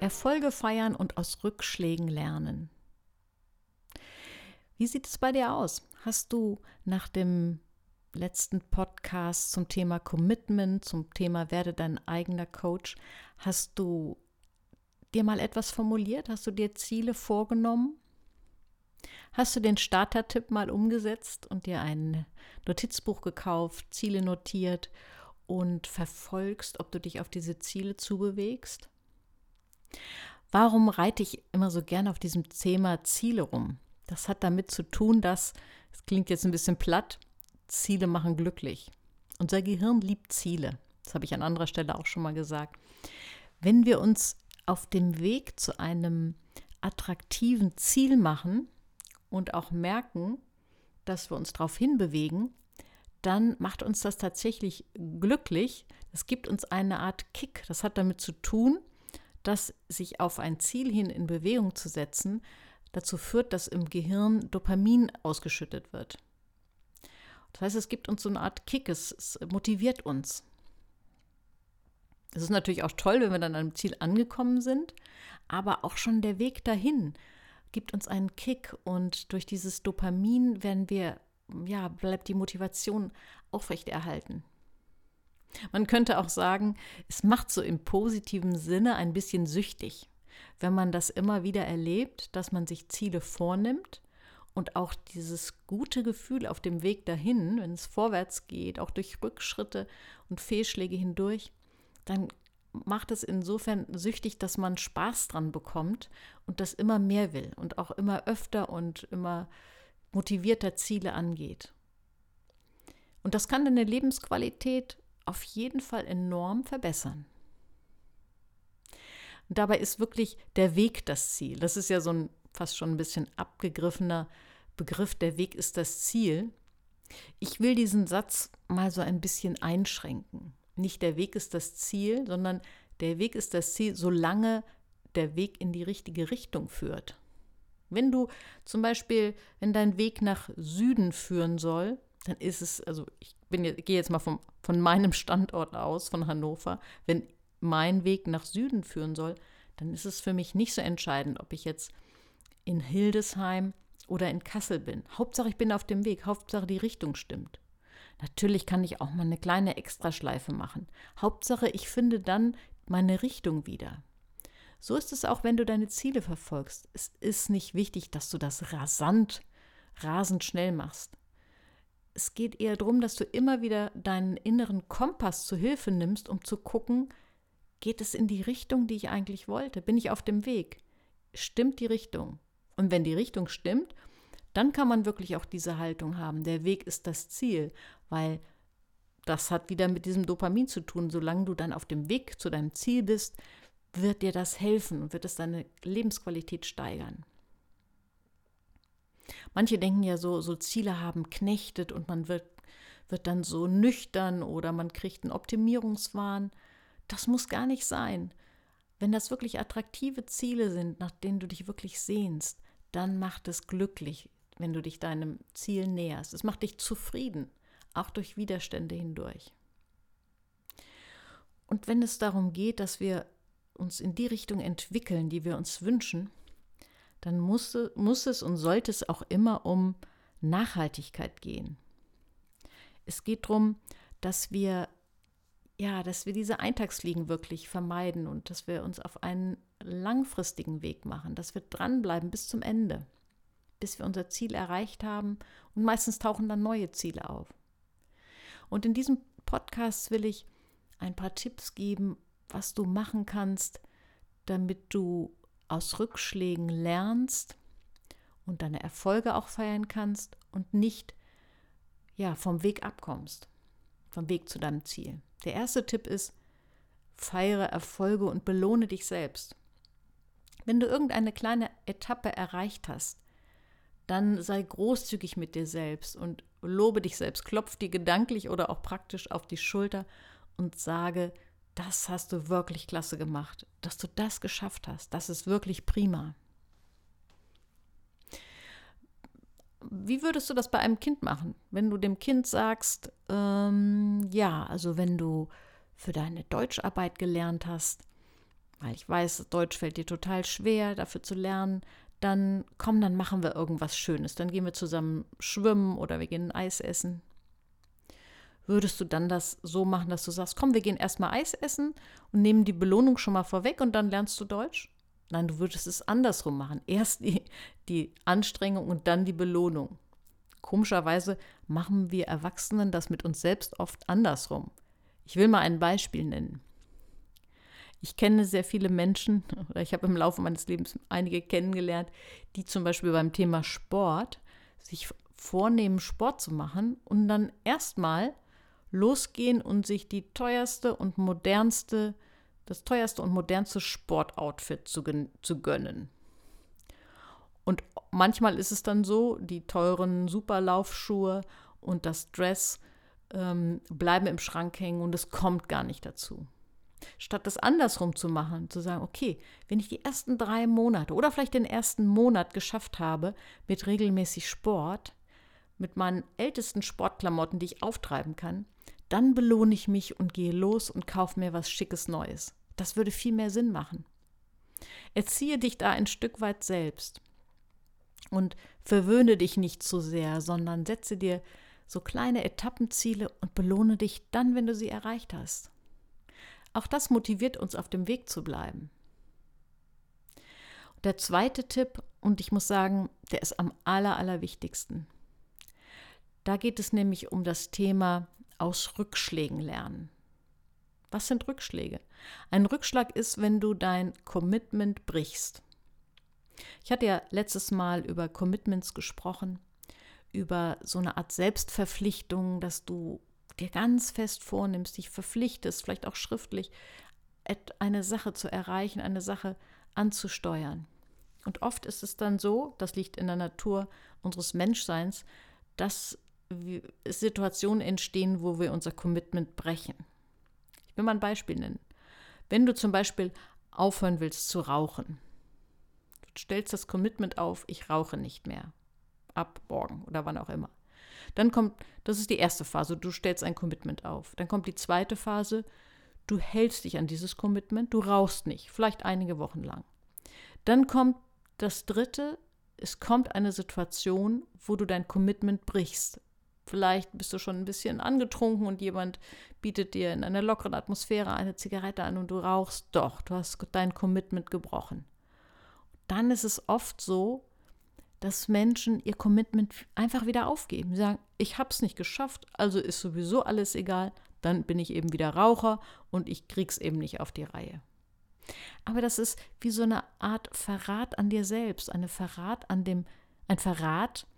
Erfolge feiern und aus Rückschlägen lernen. Wie sieht es bei dir aus? Hast du nach dem letzten Podcast zum Thema Commitment, zum Thema werde dein eigener Coach, hast du dir mal etwas formuliert? Hast du dir Ziele vorgenommen? Hast du den Starter-Tipp mal umgesetzt und dir ein Notizbuch gekauft, Ziele notiert und verfolgst, ob du dich auf diese Ziele zubewegst? Warum reite ich immer so gerne auf diesem Thema Ziele rum? Das hat damit zu tun, dass, es klingt jetzt ein bisschen platt, Ziele machen glücklich. Unser Gehirn liebt Ziele. Das habe ich an anderer Stelle auch schon mal gesagt. Wenn wir uns auf dem Weg zu einem attraktiven Ziel machen und auch merken, dass wir uns darauf hinbewegen, dann macht uns das tatsächlich glücklich. Es gibt uns eine Art Kick. Das hat damit zu tun, dass sich auf ein Ziel hin in Bewegung zu setzen, dazu führt, dass im Gehirn Dopamin ausgeschüttet wird. Das heißt, es gibt uns so eine Art Kick, es, es motiviert uns. Es ist natürlich auch toll, wenn wir dann am Ziel angekommen sind, aber auch schon der Weg dahin gibt uns einen Kick und durch dieses Dopamin werden wir, ja, bleibt die Motivation aufrechterhalten. Man könnte auch sagen, es macht so im positiven Sinne ein bisschen süchtig, wenn man das immer wieder erlebt, dass man sich Ziele vornimmt und auch dieses gute Gefühl auf dem Weg dahin, wenn es vorwärts geht, auch durch Rückschritte und Fehlschläge hindurch, dann macht es insofern süchtig, dass man Spaß dran bekommt und das immer mehr will und auch immer öfter und immer motivierter Ziele angeht. Und das kann deine Lebensqualität auf jeden Fall enorm verbessern. Und dabei ist wirklich der Weg das Ziel. Das ist ja so ein fast schon ein bisschen abgegriffener Begriff. Der Weg ist das Ziel. Ich will diesen Satz mal so ein bisschen einschränken. Nicht der Weg ist das Ziel, sondern der Weg ist das Ziel, solange der Weg in die richtige Richtung führt. Wenn du zum Beispiel, wenn dein Weg nach Süden führen soll, dann ist es, also ich bin, gehe jetzt mal vom, von meinem Standort aus, von Hannover, wenn mein Weg nach Süden führen soll, dann ist es für mich nicht so entscheidend, ob ich jetzt in Hildesheim oder in Kassel bin. Hauptsache, ich bin auf dem Weg, Hauptsache, die Richtung stimmt. Natürlich kann ich auch mal eine kleine Extraschleife machen. Hauptsache, ich finde dann meine Richtung wieder. So ist es auch, wenn du deine Ziele verfolgst. Es ist nicht wichtig, dass du das rasant, rasend schnell machst. Es geht eher darum, dass du immer wieder deinen inneren Kompass zu Hilfe nimmst, um zu gucken, geht es in die Richtung, die ich eigentlich wollte? Bin ich auf dem Weg? Stimmt die Richtung? Und wenn die Richtung stimmt, dann kann man wirklich auch diese Haltung haben. Der Weg ist das Ziel, weil das hat wieder mit diesem Dopamin zu tun. Solange du dann auf dem Weg zu deinem Ziel bist, wird dir das helfen und wird es deine Lebensqualität steigern. Manche denken ja so, so Ziele haben knechtet und man wird, wird dann so nüchtern oder man kriegt einen Optimierungswahn. Das muss gar nicht sein. Wenn das wirklich attraktive Ziele sind, nach denen du dich wirklich sehnst, dann macht es glücklich, wenn du dich deinem Ziel näherst. Es macht dich zufrieden, auch durch Widerstände hindurch. Und wenn es darum geht, dass wir uns in die Richtung entwickeln, die wir uns wünschen, dann muss, muss es und sollte es auch immer um Nachhaltigkeit gehen. Es geht darum, dass wir ja, dass wir diese Eintagsfliegen wirklich vermeiden und dass wir uns auf einen langfristigen Weg machen, dass wir dranbleiben bis zum Ende, bis wir unser Ziel erreicht haben und meistens tauchen dann neue Ziele auf. Und in diesem Podcast will ich ein paar Tipps geben, was du machen kannst, damit du aus Rückschlägen lernst und deine Erfolge auch feiern kannst und nicht ja, vom Weg abkommst, vom Weg zu deinem Ziel. Der erste Tipp ist, feiere Erfolge und belohne dich selbst. Wenn du irgendeine kleine Etappe erreicht hast, dann sei großzügig mit dir selbst und lobe dich selbst, klopf dir gedanklich oder auch praktisch auf die Schulter und sage, das hast du wirklich klasse gemacht, dass du das geschafft hast, das ist wirklich prima. Wie würdest du das bei einem Kind machen? Wenn du dem Kind sagst, ähm, ja, also wenn du für deine Deutscharbeit gelernt hast, weil ich weiß, Deutsch fällt dir total schwer, dafür zu lernen, dann komm, dann machen wir irgendwas Schönes. Dann gehen wir zusammen schwimmen oder wir gehen Eis essen. Würdest du dann das so machen, dass du sagst, komm, wir gehen erstmal Eis essen und nehmen die Belohnung schon mal vorweg und dann lernst du Deutsch? Nein, du würdest es andersrum machen. Erst die, die Anstrengung und dann die Belohnung. Komischerweise machen wir Erwachsenen das mit uns selbst oft andersrum. Ich will mal ein Beispiel nennen. Ich kenne sehr viele Menschen, oder ich habe im Laufe meines Lebens einige kennengelernt, die zum Beispiel beim Thema Sport sich vornehmen, Sport zu machen und dann erstmal losgehen und sich die teuerste und modernste, das teuerste und modernste Sportoutfit zu, zu gönnen. Und manchmal ist es dann so, die teuren Superlaufschuhe und das Dress ähm, bleiben im Schrank hängen und es kommt gar nicht dazu. Statt das andersrum zu machen, zu sagen, okay, wenn ich die ersten drei Monate oder vielleicht den ersten Monat geschafft habe mit regelmäßig Sport, mit meinen ältesten Sportklamotten, die ich auftreiben kann, dann belohne ich mich und gehe los und kaufe mir was Schickes Neues. Das würde viel mehr Sinn machen. Erziehe dich da ein Stück weit selbst und verwöhne dich nicht zu sehr, sondern setze dir so kleine Etappenziele und belohne dich dann, wenn du sie erreicht hast. Auch das motiviert uns, auf dem Weg zu bleiben. Der zweite Tipp, und ich muss sagen, der ist am aller, allerwichtigsten. Da geht es nämlich um das Thema aus Rückschlägen lernen. Was sind Rückschläge? Ein Rückschlag ist, wenn du dein Commitment brichst. Ich hatte ja letztes Mal über Commitments gesprochen, über so eine Art Selbstverpflichtung, dass du dir ganz fest vornimmst, dich verpflichtest, vielleicht auch schriftlich, eine Sache zu erreichen, eine Sache anzusteuern. Und oft ist es dann so, das liegt in der Natur unseres Menschseins, dass Situationen entstehen, wo wir unser Commitment brechen. Ich will mal ein Beispiel nennen. Wenn du zum Beispiel aufhören willst zu rauchen, du stellst das Commitment auf, ich rauche nicht mehr. Ab morgen oder wann auch immer. Dann kommt, das ist die erste Phase, du stellst ein Commitment auf. Dann kommt die zweite Phase, du hältst dich an dieses Commitment, du rauchst nicht, vielleicht einige Wochen lang. Dann kommt das dritte, es kommt eine Situation, wo du dein Commitment brichst. Vielleicht bist du schon ein bisschen angetrunken und jemand bietet dir in einer lockeren Atmosphäre eine Zigarette an und du rauchst. Doch, du hast dein Commitment gebrochen. Dann ist es oft so, dass Menschen ihr Commitment einfach wieder aufgeben. Sie sagen, ich habe es nicht geschafft, also ist sowieso alles egal, dann bin ich eben wieder Raucher und ich krieg's eben nicht auf die Reihe. Aber das ist wie so eine Art Verrat an dir selbst, eine Verrat an dem, ein Verrat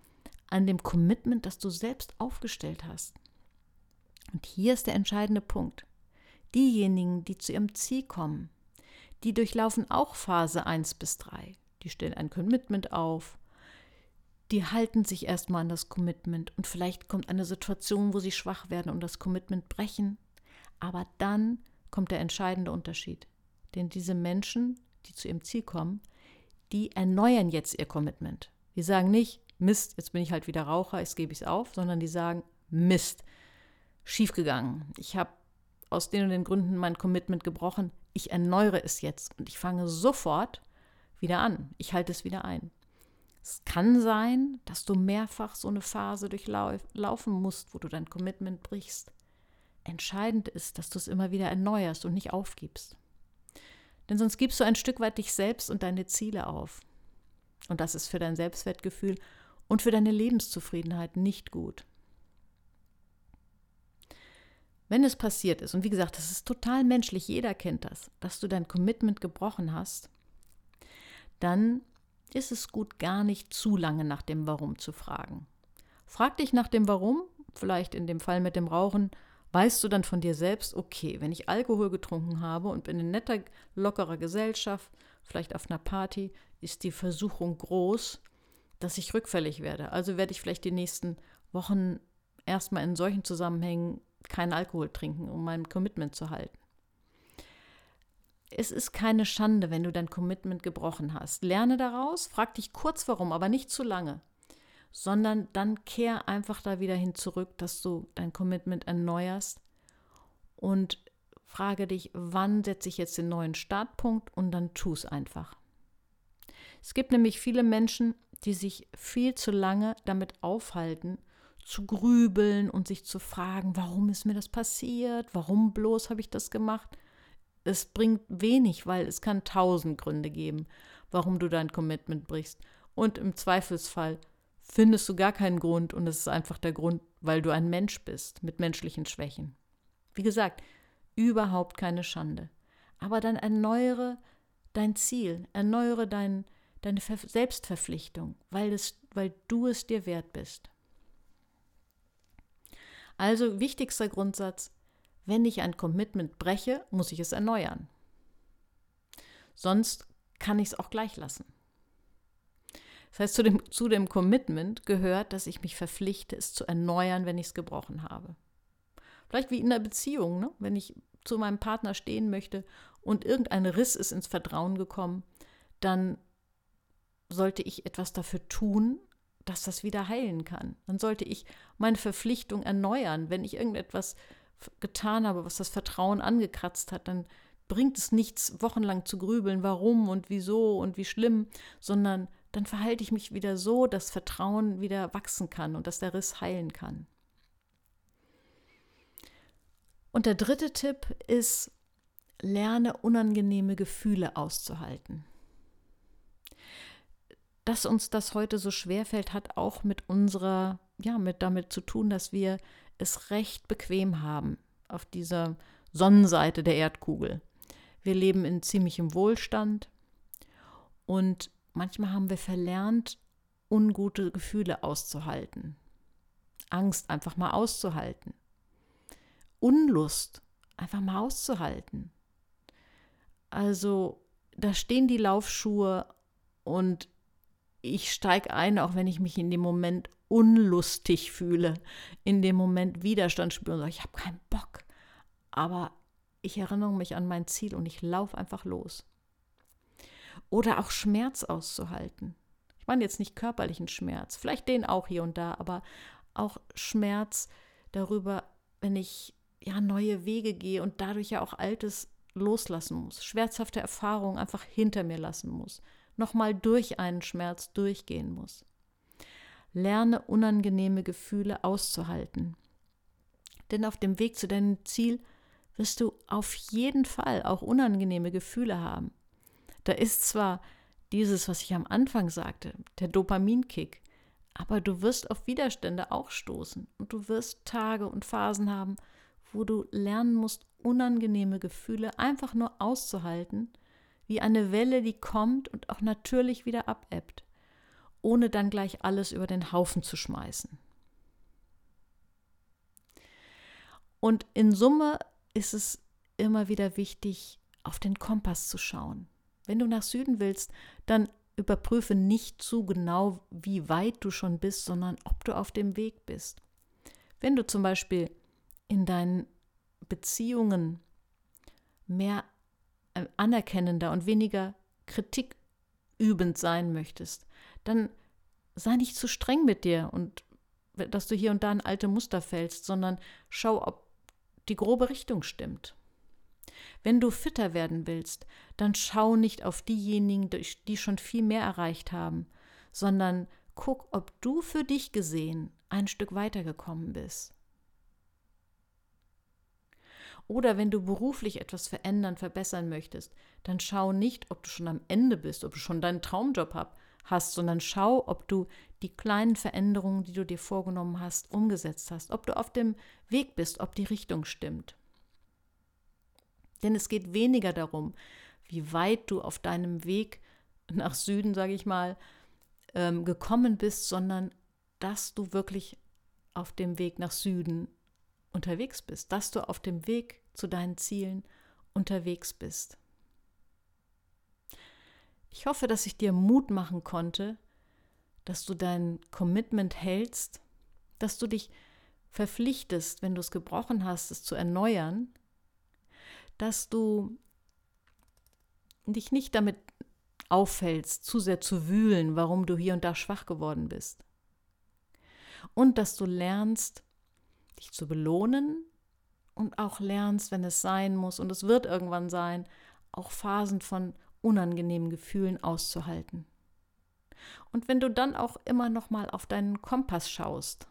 an dem Commitment, das du selbst aufgestellt hast. Und hier ist der entscheidende Punkt. Diejenigen, die zu ihrem Ziel kommen, die durchlaufen auch Phase 1 bis 3. Die stellen ein Commitment auf, die halten sich erstmal an das Commitment und vielleicht kommt eine Situation, wo sie schwach werden und das Commitment brechen. Aber dann kommt der entscheidende Unterschied. Denn diese Menschen, die zu ihrem Ziel kommen, die erneuern jetzt ihr Commitment. Die sagen nicht, Mist, jetzt bin ich halt wieder Raucher, jetzt gebe ich es auf, sondern die sagen, Mist, schiefgegangen. Ich habe aus den und den Gründen mein Commitment gebrochen. Ich erneuere es jetzt und ich fange sofort wieder an. Ich halte es wieder ein. Es kann sein, dass du mehrfach so eine Phase durchlaufen musst, wo du dein Commitment brichst. Entscheidend ist, dass du es immer wieder erneuerst und nicht aufgibst. Denn sonst gibst du ein Stück weit dich selbst und deine Ziele auf. Und das ist für dein Selbstwertgefühl und für deine Lebenszufriedenheit nicht gut. Wenn es passiert ist, und wie gesagt, das ist total menschlich, jeder kennt das, dass du dein Commitment gebrochen hast, dann ist es gut, gar nicht zu lange nach dem Warum zu fragen. Frag dich nach dem Warum, vielleicht in dem Fall mit dem Rauchen, weißt du dann von dir selbst, okay, wenn ich Alkohol getrunken habe und bin in netter, lockerer Gesellschaft, vielleicht auf einer Party, ist die Versuchung groß, dass ich rückfällig werde. Also werde ich vielleicht die nächsten Wochen erstmal in solchen Zusammenhängen keinen Alkohol trinken, um mein Commitment zu halten es ist keine Schande, wenn du dein Commitment gebrochen hast. Lerne daraus, frag dich kurz warum, aber nicht zu lange, sondern dann kehr einfach da wieder hin zurück, dass du dein Commitment erneuerst und frage dich, wann setze ich jetzt den neuen Startpunkt und dann tu es einfach. Es gibt nämlich viele Menschen, die sich viel zu lange damit aufhalten, zu grübeln und sich zu fragen, warum ist mir das passiert, warum bloß habe ich das gemacht. Es bringt wenig, weil es kann tausend Gründe geben, warum du dein Commitment brichst. Und im Zweifelsfall findest du gar keinen Grund und es ist einfach der Grund, weil du ein Mensch bist mit menschlichen Schwächen. Wie gesagt, überhaupt keine Schande. Aber dann erneuere dein Ziel, erneuere dein, deine Ver Selbstverpflichtung, weil, es, weil du es dir wert bist. Also wichtigster Grundsatz, wenn ich ein Commitment breche, muss ich es erneuern. Sonst kann ich es auch gleich lassen. Das heißt, zu dem, zu dem Commitment gehört, dass ich mich verpflichte, es zu erneuern, wenn ich es gebrochen habe. Vielleicht wie in einer Beziehung, ne? wenn ich zu meinem Partner stehen möchte und irgendein Riss ist ins Vertrauen gekommen, dann sollte ich etwas dafür tun, dass das wieder heilen kann. Dann sollte ich meine Verpflichtung erneuern. Wenn ich irgendetwas getan habe, was das Vertrauen angekratzt hat, dann bringt es nichts, wochenlang zu grübeln, warum und wieso und wie schlimm, sondern dann verhalte ich mich wieder so, dass Vertrauen wieder wachsen kann und dass der Riss heilen kann. Und der dritte Tipp ist, lerne unangenehme Gefühle auszuhalten. Dass uns das heute so schwer fällt, hat auch mit unserer, ja, mit damit zu tun, dass wir es recht bequem haben auf dieser Sonnenseite der Erdkugel. Wir leben in ziemlichem Wohlstand und manchmal haben wir verlernt, ungute Gefühle auszuhalten. Angst einfach mal auszuhalten. Unlust einfach mal auszuhalten. Also da stehen die Laufschuhe und ich steige ein, auch wenn ich mich in dem Moment unlustig fühle, in dem Moment Widerstand spüre und sage, ich habe keinen Bock. Aber ich erinnere mich an mein Ziel und ich laufe einfach los. Oder auch Schmerz auszuhalten. Ich meine jetzt nicht körperlichen Schmerz, vielleicht den auch hier und da, aber auch Schmerz darüber, wenn ich ja neue Wege gehe und dadurch ja auch Altes loslassen muss, schmerzhafte Erfahrungen einfach hinter mir lassen muss, nochmal durch einen Schmerz durchgehen muss. Lerne unangenehme Gefühle auszuhalten. Denn auf dem Weg zu deinem Ziel wirst du auf jeden Fall auch unangenehme Gefühle haben. Da ist zwar dieses, was ich am Anfang sagte, der Dopaminkick, aber du wirst auf Widerstände auch stoßen und du wirst Tage und Phasen haben, wo du lernen musst, unangenehme Gefühle einfach nur auszuhalten, wie eine Welle, die kommt und auch natürlich wieder abebbt, ohne dann gleich alles über den Haufen zu schmeißen. Und in Summe ist es immer wieder wichtig, auf den Kompass zu schauen. Wenn du nach Süden willst, dann überprüfe nicht zu genau, wie weit du schon bist, sondern ob du auf dem Weg bist. Wenn du zum Beispiel in deinen Beziehungen mehr anerkennender und weniger kritikübend sein möchtest, dann sei nicht zu streng mit dir und dass du hier und da in alte Muster fällst, sondern schau, ob die grobe Richtung stimmt. Wenn du fitter werden willst, dann schau nicht auf diejenigen, die schon viel mehr erreicht haben, sondern guck, ob du für dich gesehen ein Stück weitergekommen bist. Oder wenn du beruflich etwas verändern, verbessern möchtest, dann schau nicht, ob du schon am Ende bist, ob du schon deinen Traumjob hast, sondern schau, ob du die kleinen Veränderungen, die du dir vorgenommen hast, umgesetzt hast, ob du auf dem Weg bist, ob die Richtung stimmt. Denn es geht weniger darum, wie weit du auf deinem Weg nach Süden, sage ich mal, ähm, gekommen bist, sondern dass du wirklich auf dem Weg nach Süden unterwegs bist, dass du auf dem Weg zu deinen Zielen unterwegs bist. Ich hoffe, dass ich dir Mut machen konnte, dass du dein Commitment hältst, dass du dich verpflichtest, wenn du es gebrochen hast, es zu erneuern, dass du dich nicht damit auffällst, zu sehr zu wühlen, warum du hier und da schwach geworden bist. Und dass du lernst, dich zu belohnen und auch lernst, wenn es sein muss, und es wird irgendwann sein, auch Phasen von unangenehmen Gefühlen auszuhalten. Und wenn du dann auch immer noch mal auf deinen Kompass schaust,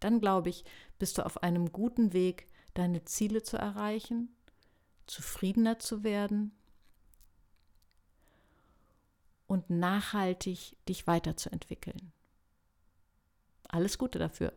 dann glaube ich, bist du auf einem guten Weg, deine Ziele zu erreichen, zufriedener zu werden und nachhaltig dich weiterzuentwickeln. Alles Gute dafür.